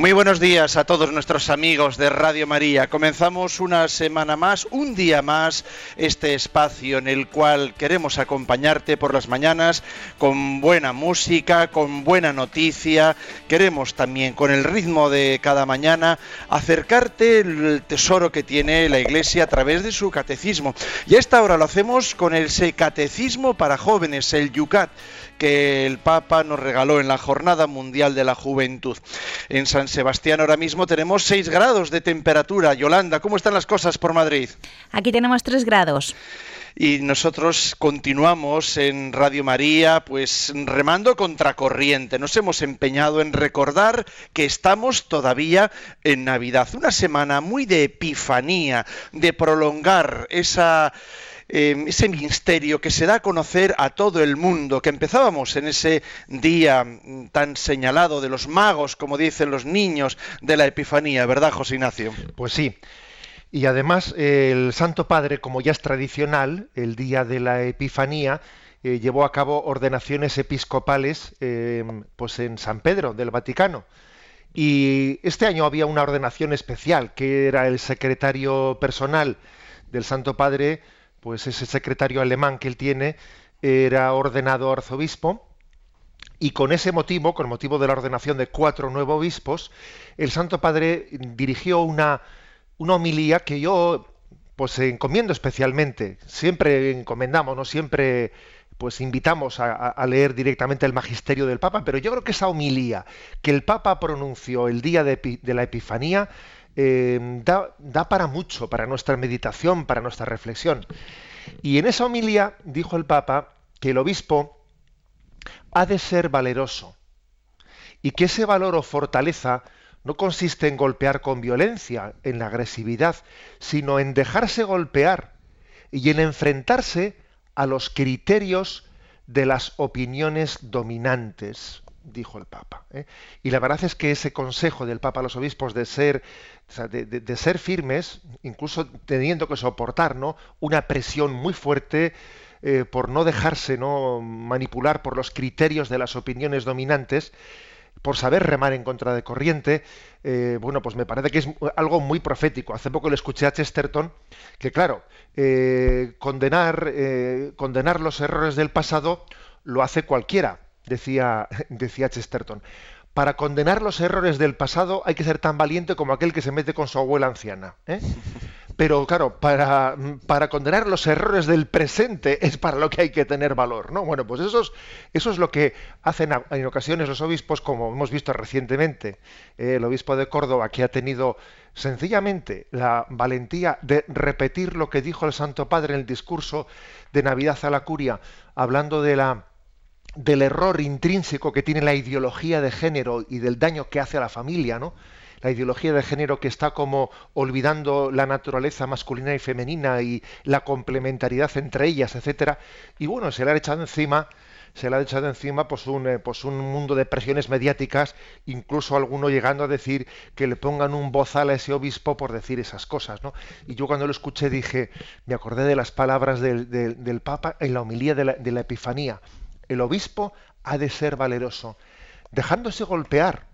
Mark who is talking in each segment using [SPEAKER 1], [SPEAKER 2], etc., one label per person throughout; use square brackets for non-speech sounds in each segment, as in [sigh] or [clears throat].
[SPEAKER 1] Muy buenos días a todos nuestros amigos de Radio María. Comenzamos una semana más, un día más, este espacio en el cual queremos acompañarte por las mañanas con buena música, con buena noticia. Queremos también, con el ritmo de cada mañana, acercarte el tesoro que tiene la Iglesia a través de su catecismo. Y a esta hora lo hacemos con el Catecismo para Jóvenes, el Yucat que el Papa nos regaló en la Jornada Mundial de la Juventud. En San Sebastián ahora mismo tenemos 6 grados de temperatura. Yolanda, ¿cómo están las cosas por Madrid?
[SPEAKER 2] Aquí tenemos 3 grados
[SPEAKER 1] y nosotros continuamos en Radio María pues remando contracorriente. Nos hemos empeñado en recordar que estamos todavía en Navidad, una semana muy de epifanía, de prolongar esa Em, ese misterio que se da a conocer a todo el mundo, que empezábamos en ese día mm, tan señalado de los magos, como dicen los niños de la Epifanía, ¿verdad, José Ignacio?
[SPEAKER 3] Pues sí. Y además el Santo Padre, como ya es tradicional, el día de la Epifanía, eh, llevó a cabo ordenaciones episcopales em, pues en San Pedro del Vaticano. Y este año había una ordenación especial, que era el secretario personal del Santo Padre, pues ese secretario alemán que él tiene era ordenado arzobispo y con ese motivo, con motivo de la ordenación de cuatro nuevos obispos, el Santo Padre dirigió una, una homilía que yo pues encomiendo especialmente. Siempre encomendamos, no siempre pues invitamos a, leer directamente el magisterio del Papa, pero yo creo que esa homilía que el Papa pronunció el día de la Epifanía Em, da, da, para mucho, para nuestra meditación, para nuestra reflexión. Y en esa homilía dijo el Papa que el obispo ha de ser valeroso y que ese valor o fortaleza no consiste en golpear con violencia, en la agresividad, sino en dejarse golpear y en enfrentarse a los criterios de las opiniones dominantes dijo el Papa. ¿eh? Y la verdad es que ese consejo del Papa a los obispos de ser, de, ser firmes, incluso teniendo que soportar ¿no? una presión muy fuerte eh, por no dejarse ¿no? manipular por los criterios de las opiniones dominantes, por saber remar en contra de corriente, eh, bueno, pues me parece que es algo muy profético. Hace poco le escuché a Chesterton que, claro, condenar, condenar los errores del pasado lo hace cualquiera decía, decía Chesterton. Para condenar los errores del pasado hay que ser tan valiente como aquel que se mete con su abuela anciana. ¿eh? [laughs] Pero claro, para, para, condenar los errores del presente es para lo que hay que tener valor. ¿no? Bueno, pues eso es, eso es lo que hacen en ocasiones los obispos, como hemos visto recientemente. Eh, el obispo de Córdoba, que ha tenido sencillamente la valentía de repetir lo que dijo el Santo Padre en el discurso de Navidad a la Curia, hablando de la del error intrínseco que tiene la ideología de género y del daño que hace a la familia, ¿no? La ideología de género que está como olvidando la naturaleza masculina y femenina y la complementariedad entre ellas, etcétera. Y bueno, se le ha echado encima, se le ha echado encima pues un, eh, pues un mundo de presiones mediáticas, incluso alguno llegando a decir que le pongan un bozal a ese obispo por decir esas cosas, ¿no? Y yo cuando lo escuché dije, me acordé de las palabras del, del, Papa en la homilía de la, de la Epifanía el obispo ha de ser valeroso, dejándose golpear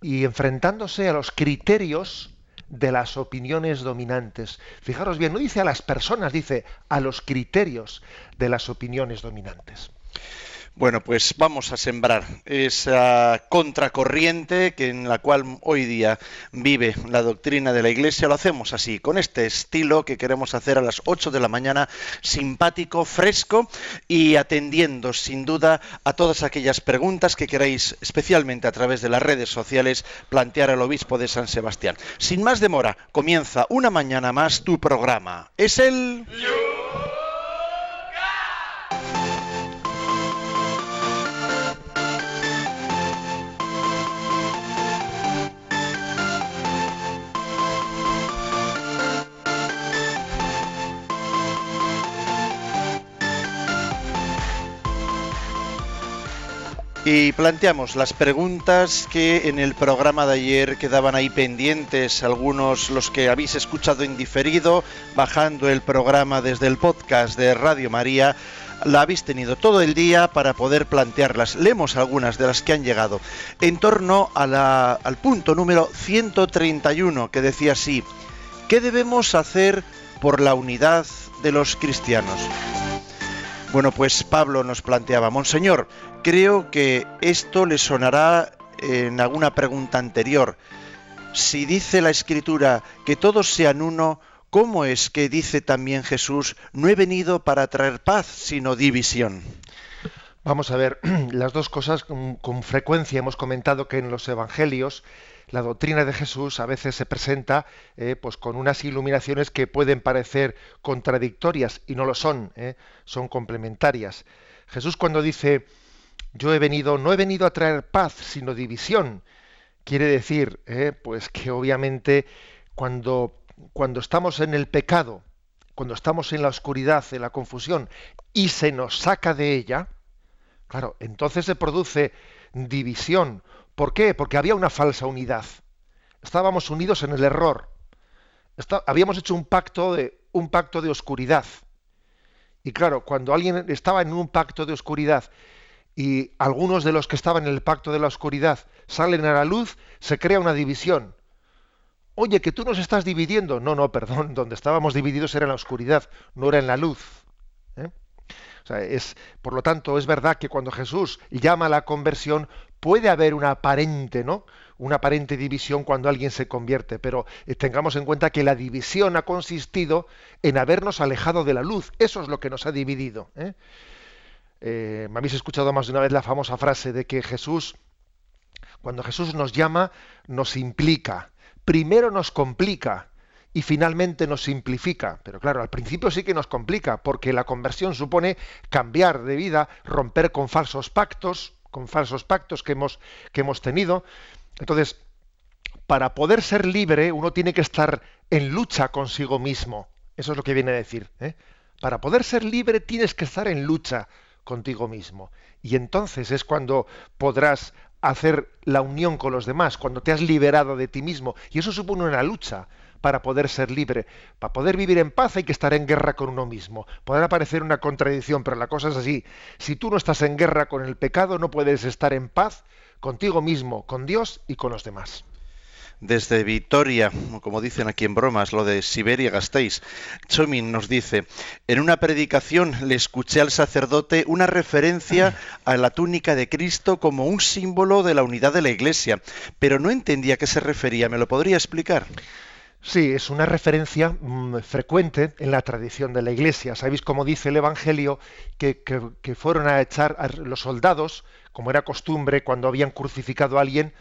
[SPEAKER 3] y enfrentándose a los criterios de las opiniones dominantes. Fijaros bien, no dice a las personas, dice a los criterios de las opiniones dominantes.
[SPEAKER 1] Bueno, pues vamos a sembrar esa contracorriente que en la cual hoy día vive la doctrina de la Iglesia. Lo hacemos así, con este estilo que queremos hacer a las 8 de la mañana, simpático, fresco y atendiendo sin duda a todas aquellas preguntas que queráis, especialmente a través de las redes sociales, plantear al obispo de San Sebastián. Sin más demora, comienza una mañana más tu programa. Es el... Y planteamos las preguntas que en el programa de ayer quedaban ahí pendientes, algunos los que habéis escuchado en diferido, bajando el programa desde el podcast de Radio María, la habéis tenido todo el día para poder plantearlas. Leemos algunas de las que han llegado. En torno al punto número 131, que decía así, ¿qué debemos hacer por la unidad de los cristianos? Bueno, pues Pablo nos planteaba, Monseñor, creo que esto le sonará en alguna pregunta anterior. Si dice la Escritura que todos sean uno, ¿cómo es que dice también Jesús, no he venido para traer paz, sino división?
[SPEAKER 3] Vamos a ver, [clears throat] las dos cosas con, frecuencia hemos comentado que en los evangelios la doctrina de Jesús a veces se presenta eh, pues con unas iluminaciones que pueden parecer contradictorias y no lo son, eh, son complementarias. Jesús cuando dice yo he venido, no he venido a traer paz, sino división, quiere decir eh, pues que obviamente cuando, cuando estamos en el pecado, cuando estamos en la oscuridad, en la confusión, y se nos saca de ella, claro, entonces se produce división, ¿Por qué? Porque había una falsa unidad. Estábamos unidos en el error. habíamos hecho un pacto de un pacto de oscuridad. Y claro, cuando alguien estaba en un pacto de oscuridad y algunos de los que estaban en el pacto de la oscuridad salen a la luz, se crea una división. Oye, que tú nos estás dividiendo. No, no, perdón, [laughs] donde estábamos divididos era en la oscuridad, no era en la luz. ¿eh? es, por lo tanto, es verdad que cuando Jesús llama a la conversión, puede haber una aparente, ¿no? Una aparente división cuando alguien se convierte, pero tengamos en cuenta que la división ha consistido en habernos alejado de la luz. Eso es lo que nos ha dividido. ¿eh? Eh, me habéis escuchado más de una vez la famosa frase de que Jesús, cuando Jesús nos llama, nos implica. Primero nos complica y finalmente nos simplifica. Pero claro, al principio sí que nos complica, porque la conversión supone cambiar de vida, romper con falsos pactos, con falsos pactos que hemos, que hemos tenido. Entonces, para poder ser libre, uno tiene que estar en lucha consigo mismo. Eso es lo que viene a decir. ¿eh? Para poder ser libre tienes que estar en lucha contigo mismo. Y entonces es cuando podrás hacer la unión con los demás, cuando te has liberado de ti mismo. Y eso supone una lucha para poder ser libre. Para poder vivir en paz hay que estar en guerra con uno mismo. Podrá parecer una contradicción, pero la cosa es así. Si tú no estás en guerra con el pecado, no puedes estar en paz contigo mismo, con Dios y con los demás
[SPEAKER 1] desde Vitoria, como dicen aquí en bromas, lo de Siberia Gasteiz. Chomin nos dice, en una predicación le escuché al sacerdote una referencia a la túnica de Cristo como un símbolo de la unidad de la Iglesia, pero no entendía a qué se refería. ¿Me lo podría explicar?
[SPEAKER 3] Sí, es una referencia mm, frecuente en la tradición de la Iglesia. Sabéis cómo dice el Evangelio que, fueron a echar a los soldados, como era costumbre cuando habían crucificado a alguien,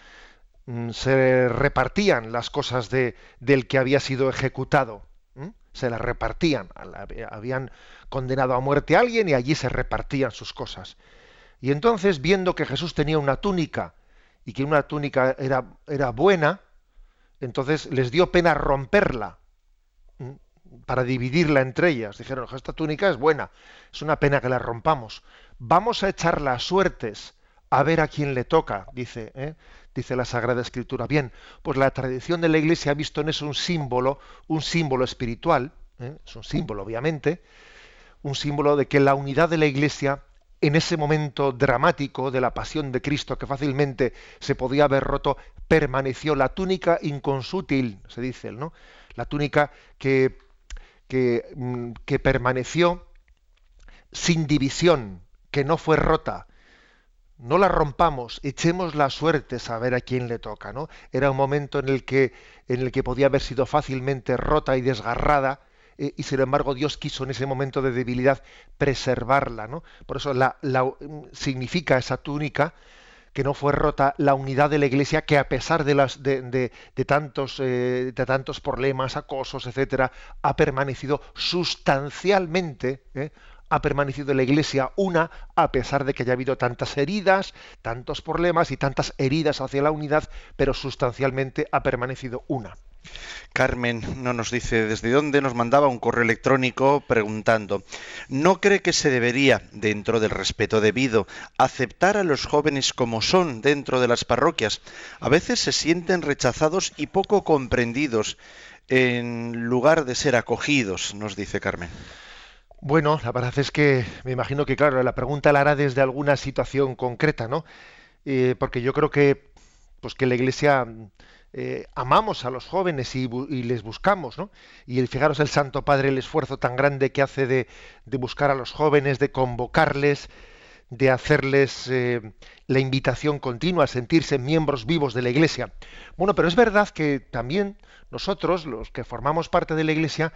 [SPEAKER 3] mm, se repartían las cosas de, del que había sido ejecutado. Se las repartían. Habían condenado a muerte a alguien y allí se repartían sus cosas. Y entonces, viendo que Jesús tenía una túnica y que una túnica era, era buena, entonces les dio pena romperla para dividirla entre ellas. Dijeron, esta túnica es buena, es una pena que la rompamos. Vamos a echar las suertes a ver a quién le toca, dice, ¿eh? dice la Sagrada Escritura. Bien, pues la tradición de la Iglesia ha visto en eso un símbolo, un símbolo espiritual, ¿eh? es un símbolo obviamente, un símbolo de que la unidad de la Iglesia en ese momento dramático de la pasión de Cristo que fácilmente se podía haber roto, permaneció la túnica inconsútil, se dice, ¿no? La túnica que, que, mm, que permaneció sin división, que no fue rota. No la rompamos, echemos la suerte a ver a quién le toca, ¿no? Era un momento en el que, en el que podía haber sido fácilmente rota y desgarrada, eh, y sin embargo Dios quiso en ese momento de debilidad preservarla. ¿no? Por eso la, significa esa túnica que no fue rota la unidad de la Iglesia, que a pesar de, las, de, tantos, eh, de tantos problemas, acosos, etcétera, ha permanecido sustancialmente, ¿eh? ha permanecido la Iglesia una, a pesar de que haya habido tantas heridas, tantos problemas y tantas heridas hacia la unidad, pero sustancialmente ha permanecido una.
[SPEAKER 1] Carmen no nos dice desde dónde nos mandaba un correo electrónico preguntando, ¿no cree que se debería, dentro del respeto debido, aceptar a los jóvenes como son dentro de las parroquias? A veces se sienten rechazados y poco comprendidos en lugar de ser acogidos, nos dice Carmen.
[SPEAKER 3] Bueno, la verdad es que me imagino que, claro, la pregunta la hará desde alguna situación concreta, ¿no? Eh, porque yo creo que, pues que la Iglesia eh, amamos a los jóvenes y, les buscamos, ¿no? Y fijaros el Santo Padre, el esfuerzo tan grande que hace de, buscar a los jóvenes, de convocarles, de hacerles eh, la invitación continua a sentirse miembros vivos de la Iglesia. Bueno, pero es verdad que también nosotros, los que formamos parte de la Iglesia,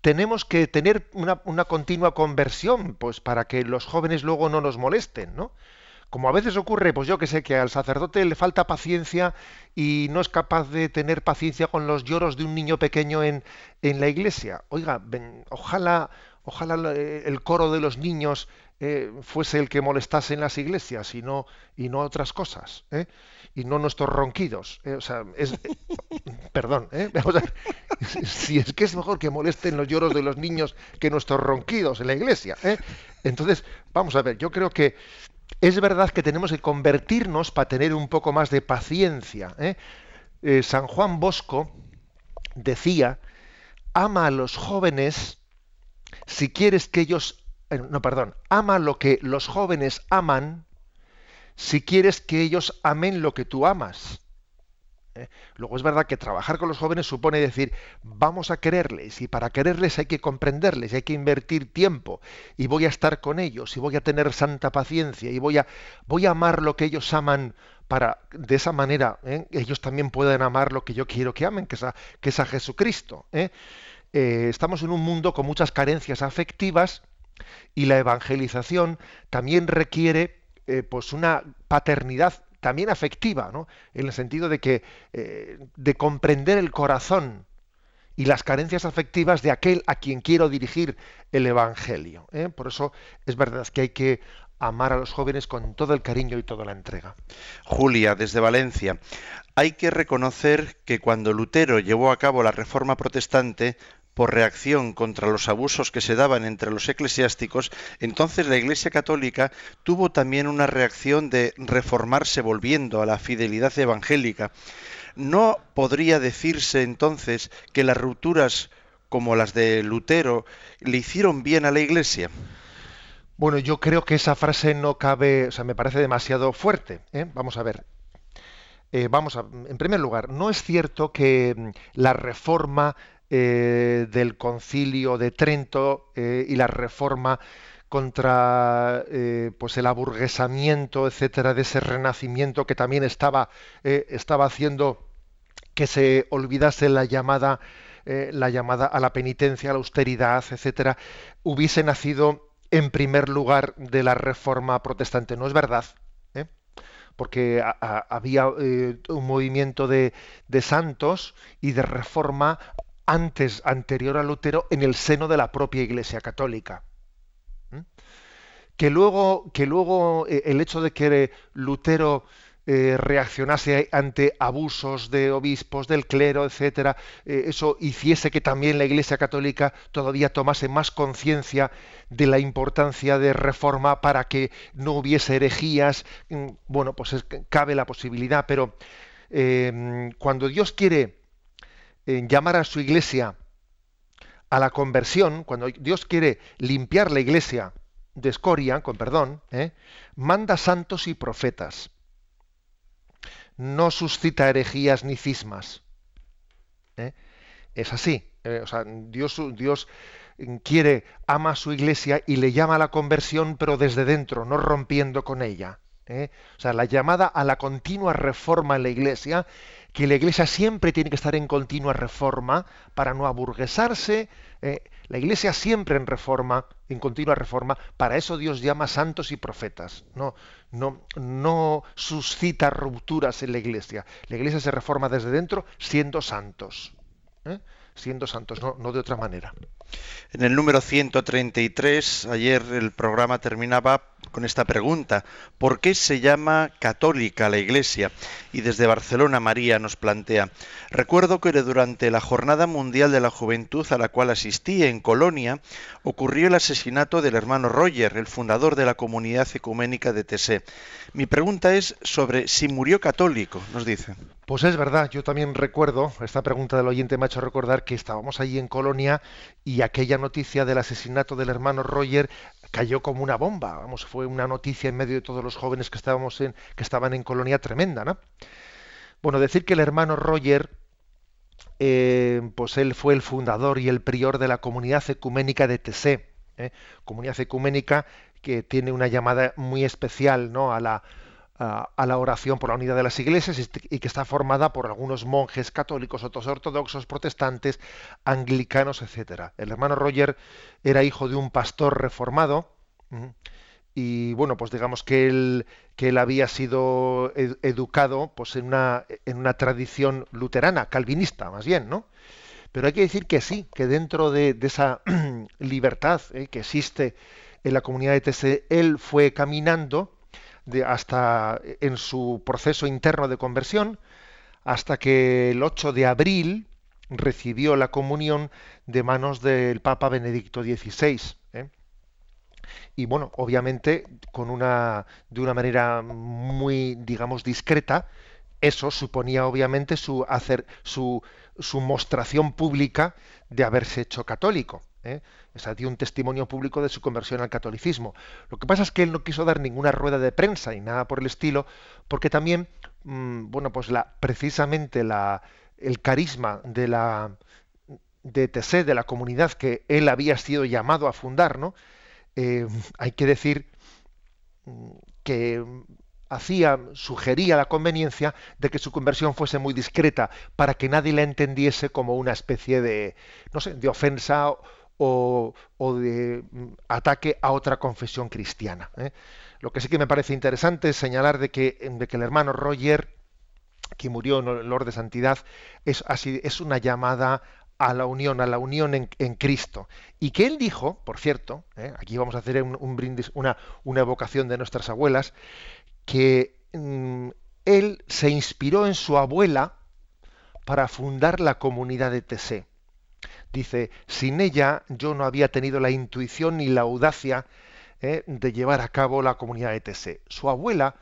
[SPEAKER 3] tenemos que tener una, una continua conversión, pues para que los jóvenes luego no nos molesten, ¿no? Como a veces ocurre, pues yo que sé, que al sacerdote le falta paciencia y no es capaz de tener paciencia con los lloros de un niño pequeño en, en la iglesia. Oiga, ojalá, ojalá el coro de los niños eh, fuese el que molestase en las iglesias y no, y no otras cosas. ¿eh? Y no nuestros ronquidos. ¿eh? O sea, es, [laughs] perdón, [laughs] si es que es mejor que molesten los lloros de los niños que nuestros ronquidos en la iglesia. Entonces, vamos a ver, yo creo que es verdad que tenemos que convertirnos para tener un poco más de paciencia. ¿eh? Eh, San Juan Bosco decía, ama a los jóvenes si quieres que ellos, eh, no, perdón, ama lo que los jóvenes aman si quieres que ellos amen lo que tú amas. ¿Eh? Luego es verdad que trabajar con los jóvenes supone decir, vamos a quererles y para quererles hay que comprenderles, hay que invertir tiempo y voy a estar con ellos y voy a tener santa paciencia y voy a, voy a amar lo que ellos aman para de esa manera ¿eh? ellos también puedan amar lo que yo quiero que amen, que es a, que es a Jesucristo. ¿eh? estamos en un mundo con muchas carencias afectivas y la evangelización también requiere pues una paternidad también afectiva, ¿no? en el sentido de que eh, de comprender el corazón y las carencias afectivas de aquel a quien quiero dirigir el evangelio. ¿eh? Por eso es verdad que hay que amar a los jóvenes con todo el cariño y toda la entrega.
[SPEAKER 1] Julia, desde Valencia. Hay que reconocer que cuando Lutero llevó a cabo la reforma protestante, por reacción contra los abusos que se daban entre los eclesiásticos, entonces la Iglesia Católica tuvo también una reacción de reformarse volviendo a la fidelidad evangélica. ¿No podría decirse entonces que las rupturas como las de Lutero le hicieron bien a la Iglesia?
[SPEAKER 3] Bueno, yo creo que esa frase no cabe, o sea, me parece demasiado fuerte. ¿eh? Vamos a ver. Eh, vamos a, en primer lugar, no es cierto que mm, la reforma eh, del concilio de Trento eh, y la reforma contra eh, pues el aburguesamiento etcétera de ese renacimiento que también estaba estaba haciendo que se olvidase la llamada la llamada a la penitencia a la austeridad etcétera hubiese nacido en primer lugar de la reforma protestante. No es verdad porque había un movimiento de, de, santos y de reforma antes, anterior a Lutero, en el seno de la propia Iglesia Católica. ¿Mm? Que luego, que luego eh, el hecho de que Lutero eh, reaccionase ante abusos de obispos, del clero, etcétera, eh, eso hiciese que también la Iglesia Católica todavía tomase más conciencia de la importancia de reforma para que no hubiese herejías. Mm, bueno, pues cabe la posibilidad, pero cuando Dios quiere en llamar a su iglesia a la conversión, cuando Dios quiere limpiar la iglesia de escoria, con perdón, ¿eh? manda santos y profetas. No suscita herejías ni cismas. ¿eh? Es así. Eh, Dios, Dios quiere, ama a su iglesia y le llama a la conversión, pero desde dentro, no rompiendo con ella. O sea, la llamada a la continua reforma en la iglesia que la Iglesia siempre tiene que estar en continua reforma para no aburguesarse. Eh, la Iglesia siempre en reforma, en continua reforma. Para eso Dios llama santos y profetas. No, no, no suscita rupturas en la Iglesia. La Iglesia se reforma desde dentro siendo santos. ¿eh? Siendo santos, no, no de otra manera.
[SPEAKER 1] En el número 133, ayer el programa terminaba con esta pregunta. ¿Por qué se llama católica la Iglesia? Y desde Barcelona María nos plantea, recuerdo que durante la Jornada Mundial de la Juventud a la cual asistí en Colonia, ocurrió el asesinato del hermano Roger, el fundador de la comunidad ecuménica de Tessé. Mi pregunta es sobre si murió católico, nos dice.
[SPEAKER 3] Pues es verdad, yo también recuerdo, esta pregunta del oyente me ha hecho recordar que estábamos allí en Colonia y aquella noticia del asesinato del hermano Roger cayó como una bomba, vamos, fue una noticia en medio de todos los jóvenes que estábamos en, que estaban en Colonia tremenda, ¿no? Bueno, decir que el hermano Roger, eh, pues él fue el fundador y el prior de la comunidad ecuménica de Tessé, ¿eh? comunidad ecuménica que tiene una llamada muy especial ¿no? a, la, a, la oración por la unidad de las iglesias y que está formada por algunos monjes católicos, otros ortodoxos, protestantes, anglicanos, etcétera. El hermano Roger era hijo de un pastor reformado y bueno, pues digamos que él, que él había sido educado pues en una, en una tradición luterana, calvinista más bien, ¿no? Pero hay que decir que sí, que dentro de, esa [clears throat] libertad ¿eh? que existe en la comunidad de TC, él fue caminando hasta en su proceso interno de conversión, hasta que el 8 de abril recibió la comunión de manos del Papa Benedicto XVI. ¿eh? Y bueno, obviamente con una de una manera muy, digamos, discreta, eso suponía obviamente su hacer su, su mostración pública de haberse hecho católico. ¿Eh? O sea, dio un testimonio público de su conversión al catolicismo. Lo que pasa es que él no quiso dar ninguna rueda de prensa y nada por el estilo, porque también, mm, bueno, pues precisamente la, el carisma de la de TC, de la comunidad que él había sido llamado a fundar, ¿no? Eh, hay que decir mm, que hacía, sugería la conveniencia de que su conversión fuese muy discreta para que nadie la entendiese como una especie de, no sé, de ofensa o, de mm, ataque a otra confesión cristiana. ¿eh? Lo que sí que me parece interesante es señalar de que, el hermano Roger, que murió en el Lord de Santidad, es, así, es una llamada a la unión, a la unión en, Cristo. Y que él dijo, por cierto, ¿eh? aquí vamos a hacer un, brindis, una, evocación de nuestras abuelas, que mm, él se inspiró en su abuela para fundar la comunidad de Tesé. Dice, sin ella yo no había tenido la intuición ni la audacia eh, de llevar a cabo la comunidad de TC. Su abuela,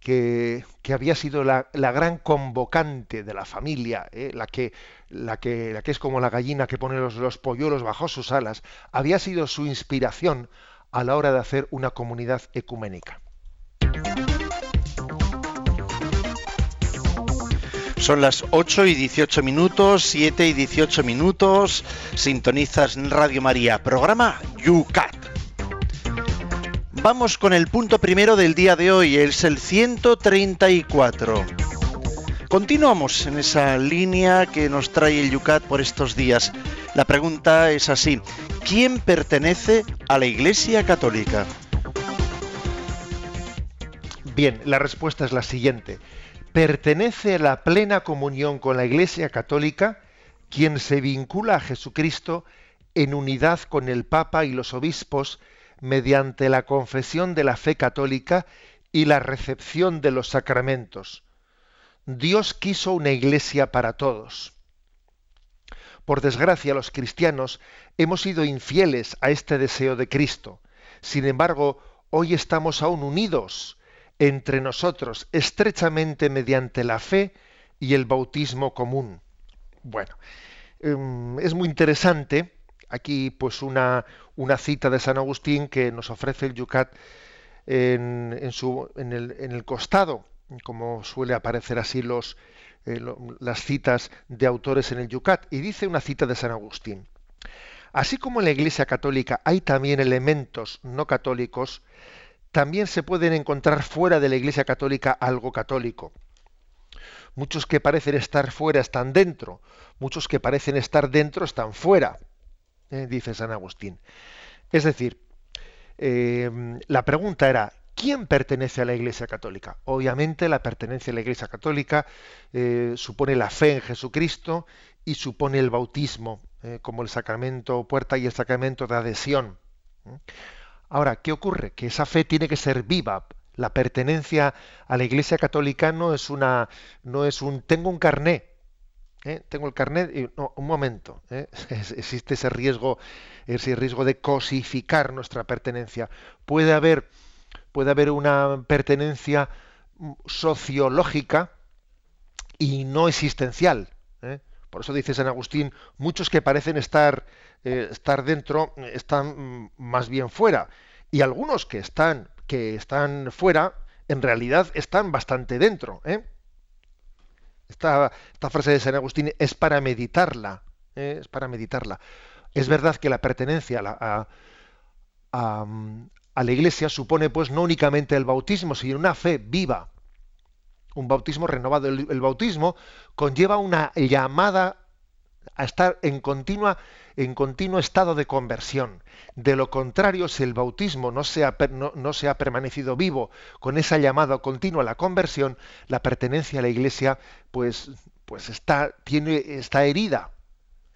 [SPEAKER 3] que, había sido la, gran convocante de la familia, eh, la, que, la, que, la que es como la gallina que pone los, los polluelos bajo sus alas, había sido su inspiración a la hora de hacer una comunidad ecuménica.
[SPEAKER 1] Son las 8 y 18 minutos, 7 y 18 minutos. Sintonizas Radio María, programa YouCat. Vamos con el punto primero del día de hoy, es el 134. Continuamos en esa línea que nos trae el Yucat por estos días. La pregunta es así, ¿quién pertenece a la Iglesia Católica?
[SPEAKER 3] Bien, la respuesta es la siguiente pertenece a la plena comunión con la Iglesia Católica quien se vincula a Jesucristo en unidad con el Papa y los obispos mediante la confesión de la fe católica y la recepción de los sacramentos. Dios quiso una iglesia para todos. Por desgracia, los cristianos hemos sido infieles a este deseo de Cristo. Sin embargo, hoy estamos aún unidos entre nosotros estrechamente mediante la fe y el bautismo común. Bueno, em, es muy interesante aquí pues una, una, cita de San Agustín que nos ofrece el Yucat en, su, en, el, en el, costado, como suele aparecer así los, eh, las citas de autores en el Yucat, y dice una cita de San Agustín. Así como en la Iglesia Católica hay también elementos no católicos, también se pueden encontrar fuera de la Iglesia Católica algo católico. Muchos que parecen estar fuera están dentro, muchos que parecen estar dentro están fuera, eh, dice San Agustín. Es decir, eh, la pregunta era, ¿quién pertenece a la Iglesia Católica? Obviamente la pertenencia a la Iglesia Católica eh, supone la fe en Jesucristo y supone el bautismo como el sacramento puerta y el sacramento de adhesión. Ahora, ¿qué ocurre? Que esa fe tiene que ser viva. La pertenencia a la Iglesia Católica no es una, no es un, tengo un carné, ¿eh? tengo el carnet y un momento, ¿eh? [laughs] existe ese riesgo, ese riesgo de cosificar nuestra pertenencia. Puede haber, puede haber una pertenencia sociológica y no existencial. ¿eh? Por eso dice San Agustín, muchos que parecen estar, estar dentro están mm, más bien fuera. Y algunos que están, que están fuera, en realidad están bastante dentro. ¿eh? Esta, frase de San Agustín es para meditarla, ¿eh? es para meditarla. Es verdad que la pertenencia a la, la Iglesia supone, pues, no únicamente el bautismo, sino una fe viva, un bautismo renovado. el bautismo conlleva una llamada a estar en continua en continuo estado de conversión. De lo contrario, si el bautismo no se ha, no, se ha permanecido vivo con esa llamada continua a la conversión, la pertenencia a la Iglesia, pues, pues está, tiene, está herida.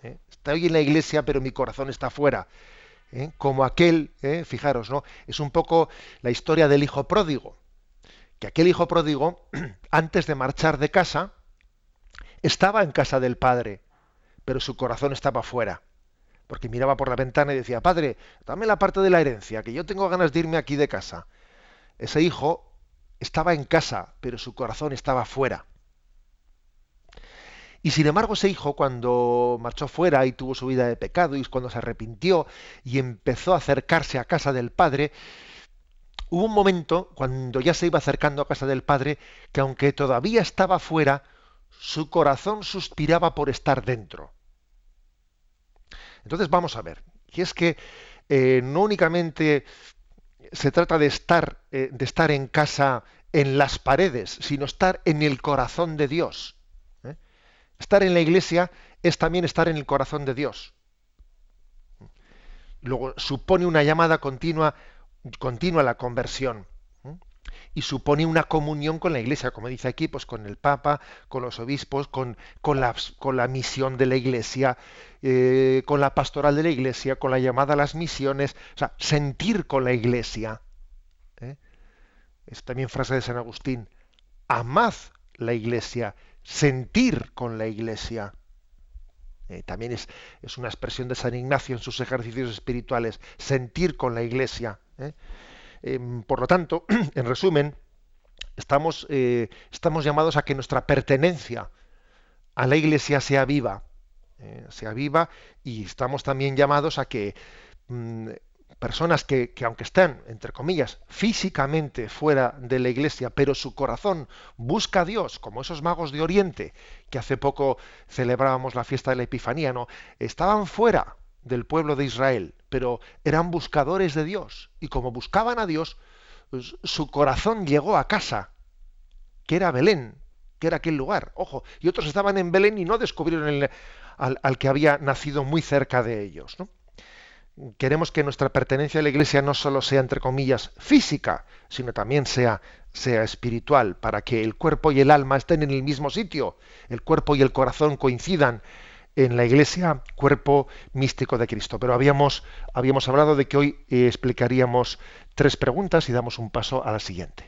[SPEAKER 3] ¿eh? Está hoy en la Iglesia, pero mi corazón está fuera. ¿eh? Como aquel, ¿eh? fijaros, ¿no? Es un poco la historia del hijo pródigo. Que aquel hijo pródigo, [clears throat] antes de marchar de casa, estaba en casa del padre, pero su corazón estaba fuera porque miraba por la ventana y decía, padre, dame la parte de la herencia, que yo tengo ganas de irme aquí de casa. Ese hijo estaba en casa, pero su corazón estaba fuera. Y sin embargo ese hijo cuando marchó fuera y tuvo su vida de pecado y cuando se arrepintió y empezó a acercarse a casa del padre, hubo un momento cuando ya se iba acercando a casa del padre que aunque todavía estaba fuera, su corazón suspiraba por estar dentro. Entonces vamos a ver, y es que eh, no únicamente se trata de estar, eh, de estar en casa en las paredes, sino estar en el corazón de Dios. ¿eh? Estar en la iglesia es también estar en el corazón de Dios. Luego supone una llamada continua, continua a la conversión y supone una comunión con la Iglesia, como dice aquí, pues con el Papa, con los obispos, con, con, la, con la, misión de la Iglesia, eh, con la pastoral de la Iglesia, con la llamada a las misiones, o sea, sentir con la Iglesia. ¿eh? Es también frase de San Agustín, amad la Iglesia, sentir con la Iglesia. Eh, también es, es, una expresión de San Ignacio en sus ejercicios espirituales, sentir con la Iglesia. Em, por lo tanto, [clears throat] en resumen, estamos, eh, estamos llamados a que nuestra pertenencia a la Iglesia sea viva, eh, sea viva, y estamos también llamados a que mm, personas que, que, aunque estén, entre comillas, físicamente fuera de la iglesia, pero su corazón busca a Dios, como esos magos de Oriente, que hace poco celebrábamos la fiesta de la Epifanía, ¿no? Estaban fuera, del pueblo de Israel, pero eran buscadores de Dios. Y como buscaban a Dios, pues, su corazón llegó a casa, que era Belén, que era aquel lugar. Ojo, y otros estaban en Belén y no descubrieron al, que había nacido muy cerca de ellos. Queremos que nuestra pertenencia a la Iglesia no solo sea, entre comillas, física, sino también sea, sea espiritual, para que el cuerpo y el alma estén en el mismo sitio, el cuerpo y el corazón coincidan en la Iglesia cuerpo místico de Cristo. Pero habíamos, habíamos hablado de que hoy eh, explicaríamos tres preguntas y damos un paso a la siguiente.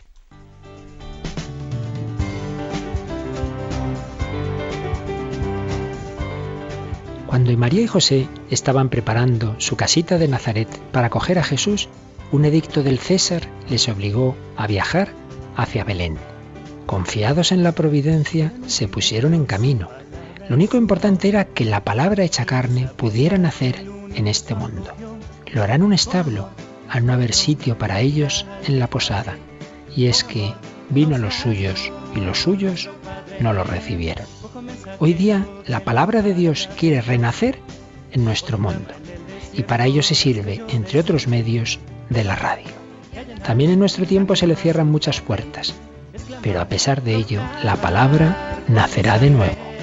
[SPEAKER 4] Cuando María y José estaban preparando su casita de Nazaret para acoger a Jesús, un edicto del César les obligó a viajar hacia Belén. Confiados en la providencia, se pusieron en camino lo único importante era que la palabra hecha carne pudiera nacer en este mundo. Lo hará en un establo, al no haber sitio para ellos en la posada. Y es que vino a los suyos y los suyos no lo recibieron. Hoy día la palabra de Dios quiere renacer en nuestro mundo y para ello se sirve, entre otros medios, de la radio. También en nuestro tiempo se le cierran muchas puertas, pero a pesar de ello, la palabra nacerá de nuevo.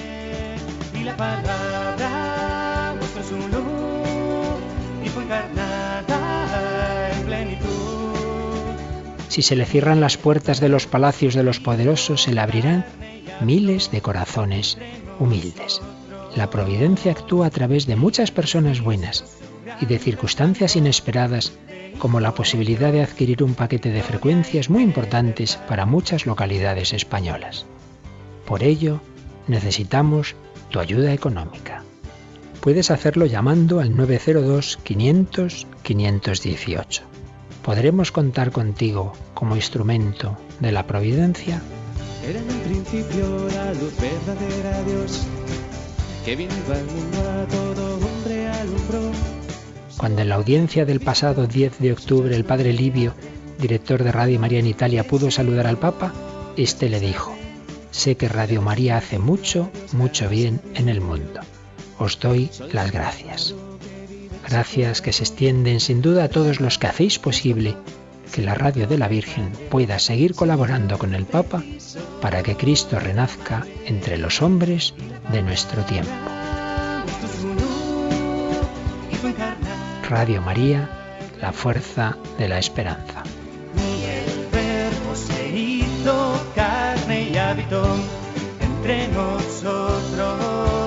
[SPEAKER 4] Si se le cierran las puertas de los palacios de los poderosos, se le abrirán miles de corazones humildes. La providencia actúa a través de muchas personas buenas y de circunstancias inesperadas como la posibilidad de adquirir un paquete de frecuencias muy importantes para muchas localidades españolas. Por ello, necesitamos tu ayuda económica. Puedes hacerlo llamando al 902-500-518. ¿Podremos contar contigo como instrumento de la providencia?
[SPEAKER 5] Era en un principio la luz verdadera Dios, que vino al mundo a todo hombre alumbró.
[SPEAKER 4] Cuando en la audiencia del pasado 10 de octubre el padre Livio, director de Radio María en Italia, pudo saludar al Papa, este le dijo, sé que Radio María hace mucho, mucho bien en el mundo. Os doy las gracias. Gracias que se extienden sin duda a todos los que hacéis posible que la radio de la Virgen pueda seguir colaborando con el Papa para que Cristo renazca entre los hombres de nuestro tiempo. Radio María, la fuerza de la esperanza.
[SPEAKER 5] Nosotros.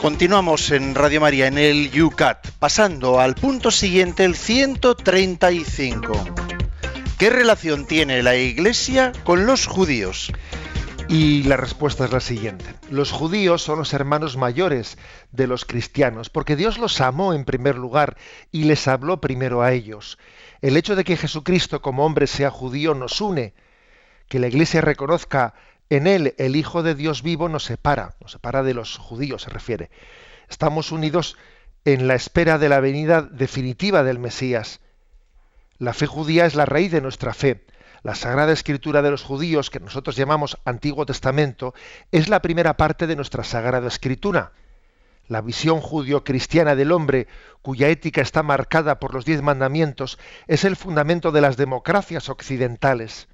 [SPEAKER 1] Continuamos en Radio María en el Yucat, pasando al punto siguiente, el 135. ¿Qué relación tiene la Iglesia con los judíos?
[SPEAKER 3] Y la respuesta es la siguiente. Los judíos son los hermanos mayores de los cristianos, porque Dios los amó en primer lugar y les habló primero a ellos. El hecho de que Jesucristo como hombre sea judío nos une. Que la Iglesia reconozca en él el Hijo de Dios vivo nos separa, nos separa de los judíos, se refiere. Estamos unidos en la espera de la venida definitiva del Mesías. La fe judía es la raíz de nuestra fe. La Sagrada Escritura de los judíos, que nosotros llamamos Antiguo Testamento, es la primera parte de nuestra Sagrada Escritura. La visión judío-cristiana del hombre, cuya ética está marcada por los diez mandamientos, es el fundamento de las democracias occidentales.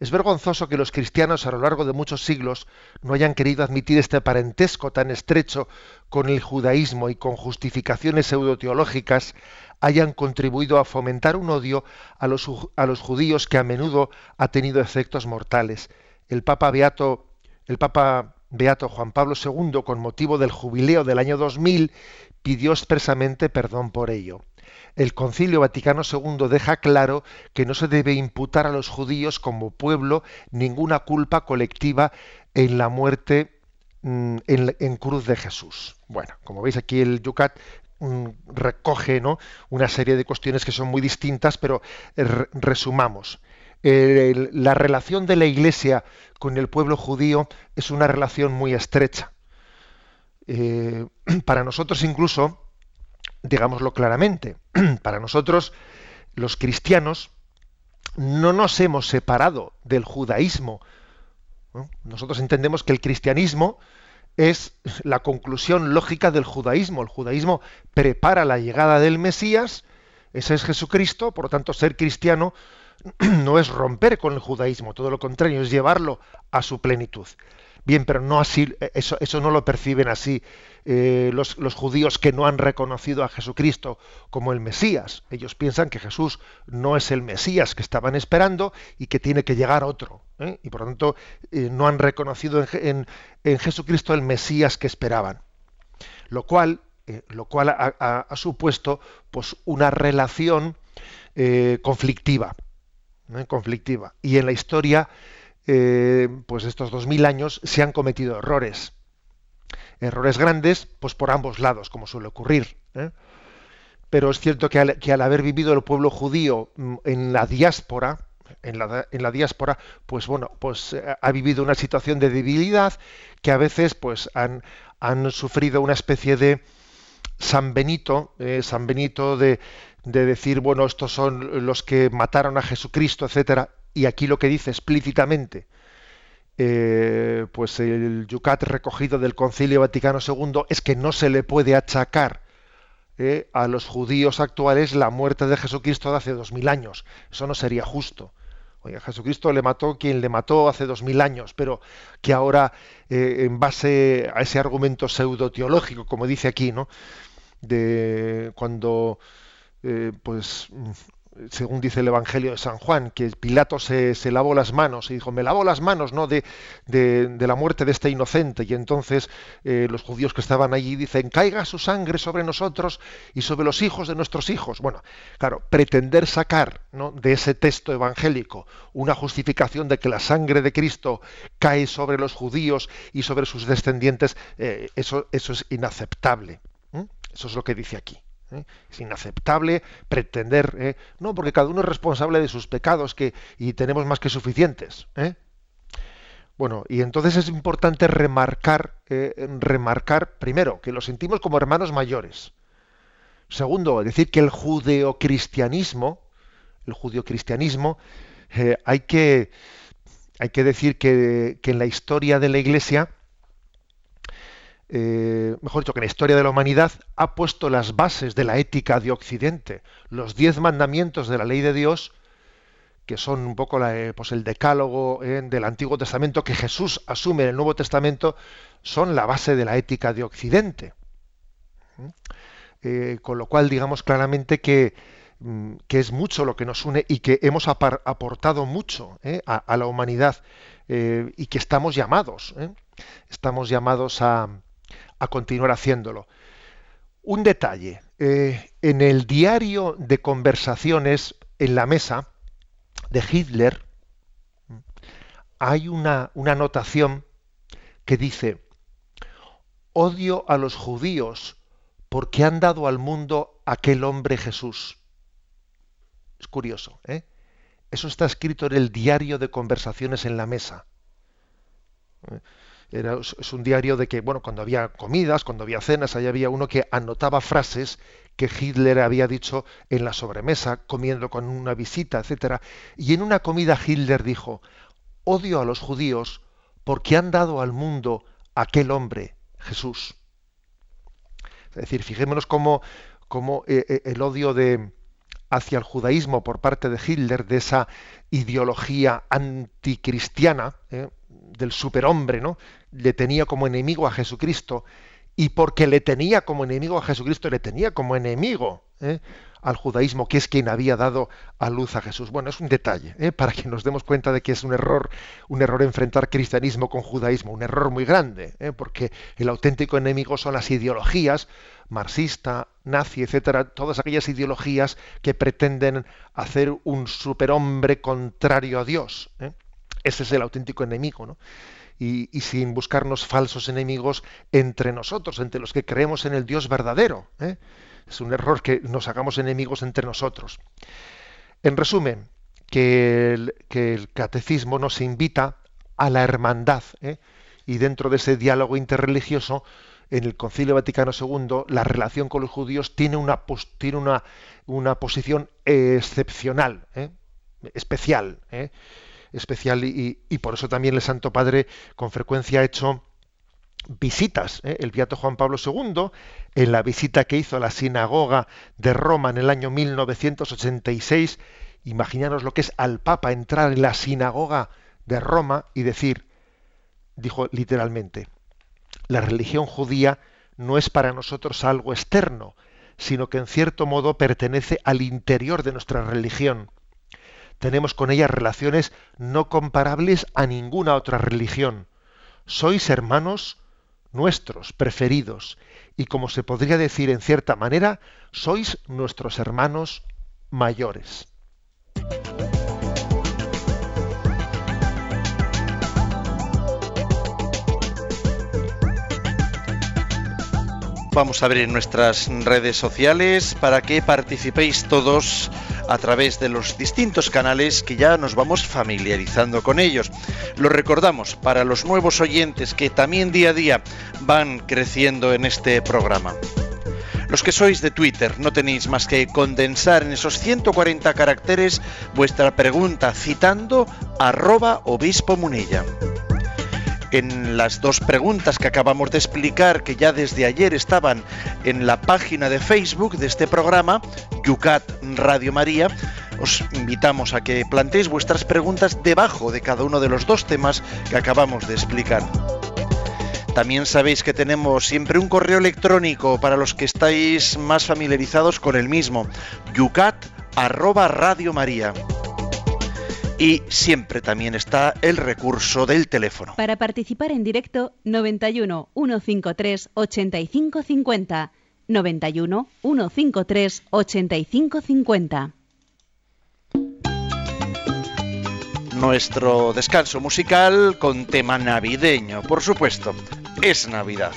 [SPEAKER 3] Es vergonzoso que los cristianos a lo largo de muchos siglos no hayan querido admitir este parentesco tan estrecho con el judaísmo y con justificaciones pseudoteológicas hayan contribuido a fomentar un odio a los, a los judíos que a menudo ha tenido efectos mortales. El Papa Beato, el Papa Beato Juan Pablo II, con motivo del jubileo del año 2000, pidió expresamente perdón por ello. El Concilio Vaticano II deja claro que no se debe imputar a los judíos como pueblo ninguna culpa colectiva en la muerte mm, en, en cruz de Jesús. Bueno, como veis aquí el Yucat recoge ¿no? una serie de cuestiones que son muy distintas, pero eh, re- resumamos. La relación de la Iglesia con el pueblo judío es una relación muy estrecha. Eh, [clears throat] para nosotros incluso, digámoslo claramente, [clears throat] para nosotros los cristianos no nos hemos separado del judaísmo. ¿no? Nosotros entendemos que el cristianismo es la conclusión lógica del judaísmo. El judaísmo prepara la llegada del Mesías, ese es Jesucristo, por lo tanto ser cristiano [clears throat] no es romper con el judaísmo, todo lo contrario, es llevarlo a su plenitud. Bien, pero no así, eso, eso no lo perciben así eh, los, los judíos que no han reconocido a Jesucristo como el Mesías. Ellos piensan que Jesús no es el Mesías que estaban esperando y que tiene que llegar otro. ¿eh? Y por lo tanto eh, no han reconocido en, en- en Jesucristo el Mesías que esperaban. Lo cual, eh, lo cual ha, ha- supuesto pues, una relación eh, conflictiva. ¿eh? conflictiva. Y en la historia, eh, pues estos dos mil años se han cometido errores. Errores grandes, pues por ambos lados, como suele ocurrir. ¿eh? Pero es cierto que al, que al haber vivido el pueblo judío mm, en la diáspora, en la, en la diáspora, pues bueno, pues eh, ha vivido una situación de debilidad que a veces pues han, han sufrido una especie de San Benito, eh, San Benito de, de decir, bueno, estos son los que mataron a Jesucristo, etcétera, y aquí lo que dice explícitamente, eh, pues el Yucat recogido del Concilio Vaticano II es que no se le puede achacar eh, a los judíos actuales la muerte de Jesucristo de hace dos mil años. Eso no sería justo. Oye, Jesucristo le mató quien le mató hace dos mil años, pero que ahora, eh, en base a ese argumento pseudo-teológico, como dice aquí, ¿no? De cuando pues según dice el Evangelio de San Juan, que Pilato se, lavó las manos y dijo, me lavo las manos ¿no? de, de, la muerte de este inocente. Y entonces eh, los judíos que estaban allí dicen, caiga su sangre sobre nosotros y sobre los hijos de nuestros hijos. Bueno, claro, pretender sacar de ese texto evangélico una justificación de que la sangre de Cristo cae sobre los judíos y sobre sus descendientes, eh, eso es inaceptable. Eso es lo que dice aquí. ¿Eh? Es inaceptable pretender, ¿eh? no, porque cada uno es responsable de sus pecados que, y tenemos más que suficientes. ¿eh? Bueno, y entonces es importante remarcar, remarcar, primero, que lo sentimos como hermanos mayores. Segundo, decir que el judeocristianismo, el judeocristianismo, hay, que, hay que decir que, que en la historia de la Iglesia, eh, mejor dicho, que la historia de la humanidad ha puesto las bases de la ética de Occidente. Los diez mandamientos de la ley de Dios, que son un poco eh, pues el decálogo eh, del Antiguo Testamento que Jesús asume en el Nuevo Testamento, son la base de la ética de Occidente. con lo cual, digamos claramente que, mm, que, es mucho lo que nos une y que hemos aportado mucho a, la humanidad y que estamos llamados, estamos llamados a, a continuar haciéndolo. Un detalle, eh, en el diario de conversaciones en la mesa de Hitler hay una, una anotación que dice, odio a los judíos porque han dado al mundo aquel hombre Jesús. Es curioso, ¿eh? Eso está escrito en el diario de conversaciones en la mesa. ¿Eh? es un diario de que, bueno, cuando había comidas, cuando había cenas, ahí había uno que anotaba frases que Hitler había dicho en la sobremesa, comiendo con una visita, etcétera. Y en una comida Hitler dijo: odio a los judíos porque han dado al mundo aquel hombre, Jesús. Es decir, fijémonos cómo, eh, eh, el odio de, hacia el judaísmo por parte de Hitler, de esa ideología anticristiana, eh, del superhombre, ¿no? Le tenía como enemigo a Jesucristo y porque le tenía como enemigo a Jesucristo, le tenía como enemigo ¿eh? al judaísmo, que es quien había dado a luz a Jesús. Bueno, es un detalle, ¿eh? para que nos demos cuenta de que es un error, un error enfrentar cristianismo con judaísmo, un error muy grande, ¿eh? porque el auténtico enemigo son las ideologías marxista, nazi, etcétera, todas aquellas ideologías que pretenden hacer un superhombre contrario a Dios. Ese es el auténtico enemigo, ¿no? Y, sin buscarnos falsos enemigos entre nosotros, entre los que creemos en el Dios verdadero. ¿eh? Es un error que nos hagamos enemigos entre nosotros. En resumen, que el, catecismo nos invita a la hermandad. ¿eh? Y dentro de ese diálogo interreligioso, en el Concilio Vaticano II, la relación con los judíos tiene una, tiene una, una posición excepcional, ¿eh? especial especial y, por eso también el Santo Padre con frecuencia ha hecho visitas. ¿eh? El Beato Juan Pablo II, en la visita que hizo a la sinagoga de Roma en el año 1986, imaginaros lo que es al Papa entrar en la sinagoga de Roma y decir, dijo literalmente, la religión judía no es para nosotros algo externo, sino que en cierto modo pertenece al interior de nuestra religión tenemos con ella relaciones no comparables a ninguna otra religión. Sois hermanos nuestros, preferidos, y como se podría decir en cierta manera, sois nuestros hermanos mayores.
[SPEAKER 1] Vamos a abrir nuestras redes sociales para que participéis todos a través de los distintos canales que ya nos vamos familiarizando con ellos. Lo recordamos para los nuevos oyentes que también día a día van creciendo en este programa. Los que sois de Twitter no tenéis más que condensar en esos 140 caracteres vuestra pregunta citando arroba obispo munilla en las dos preguntas que acabamos de explicar, que ya desde ayer estaban en la página de Facebook de este programa, Yucat Radio María, os invitamos a que planteéis vuestras preguntas debajo de cada uno de los dos temas que acabamos de explicar. También sabéis que tenemos siempre un correo electrónico para los que estáis más familiarizados con el mismo, yucat.
[SPEAKER 6] Y siempre también está el recurso del teléfono.
[SPEAKER 2] Para participar en directo, 91 153 8550. 91 153 8550.
[SPEAKER 6] Nuestro descanso musical con tema navideño, por supuesto. Es Navidad.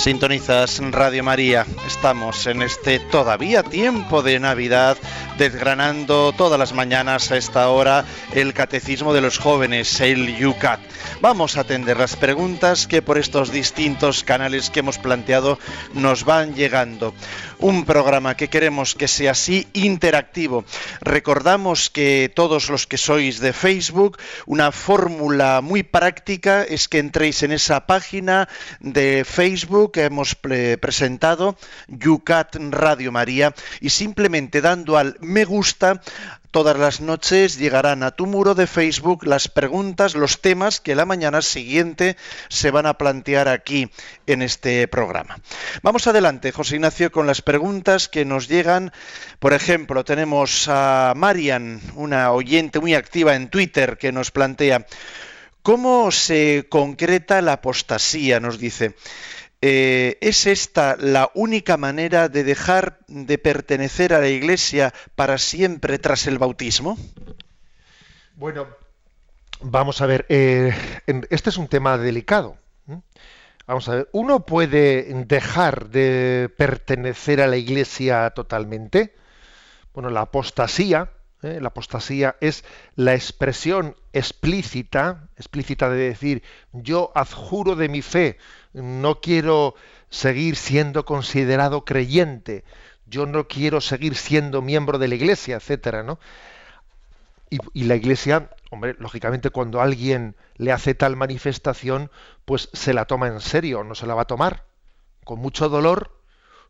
[SPEAKER 6] Sintonizas Radio María. Estamos en este todavía tiempo de Navidad desgranando todas las mañanas a esta hora el catecismo de los jóvenes, el Yucat. Vamos a atender las preguntas que por estos distintos canales que hemos planteado nos van llegando. Un programa que queremos que sea así interactivo. Recordamos que todos los que sois de Facebook, una fórmula muy práctica es que entréis en esa página de Facebook que hemos pre- presentado, Yucat Radio María, y simplemente dando al me gusta, todas las noches llegarán a tu muro de Facebook las preguntas, los temas que la mañana siguiente se van a plantear aquí en este programa. Vamos adelante, José Ignacio, con las preguntas que nos llegan. Por ejemplo, tenemos a Marian, una oyente muy activa en Twitter, que nos plantea, ¿cómo se concreta la apostasía? Nos dice. Eh, ¿Es esta la única manera de dejar de pertenecer a la Iglesia para siempre tras el bautismo?
[SPEAKER 3] Bueno, vamos a ver, eh, este es un tema delicado. Vamos a ver, ¿uno puede dejar de pertenecer a la Iglesia totalmente? Bueno, la apostasía, ¿eh? la apostasía es la expresión explícita, explícita de decir, yo adjuro de mi fe, no quiero seguir siendo considerado creyente, yo no quiero seguir siendo miembro de la Iglesia, etcétera, ¿no? Y, la Iglesia, hombre, lógicamente cuando alguien le hace tal manifestación, pues se la toma en serio, no se la va a tomar. Con mucho dolor,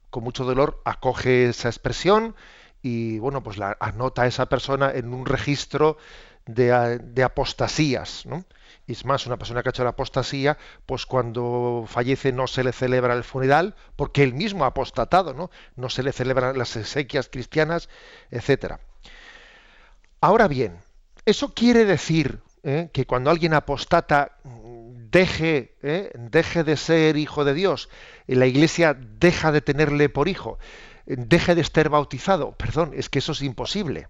[SPEAKER 3] con mucho dolor acoge esa expresión y bueno, pues la anota a esa persona en un registro de, apostasías. Y es más, una persona que ha hecho la apostasía, pues cuando fallece no se le celebra el funeral, porque él mismo ha apostatado, ¿no? No se le celebran las exequias cristianas, etcétera. Ahora bien, eso quiere decir ¿eh? que cuando alguien apostata deje, ¿eh? deje de ser hijo de Dios, la iglesia deja de tenerle por hijo, deje de estar bautizado. Perdón, es que eso es imposible.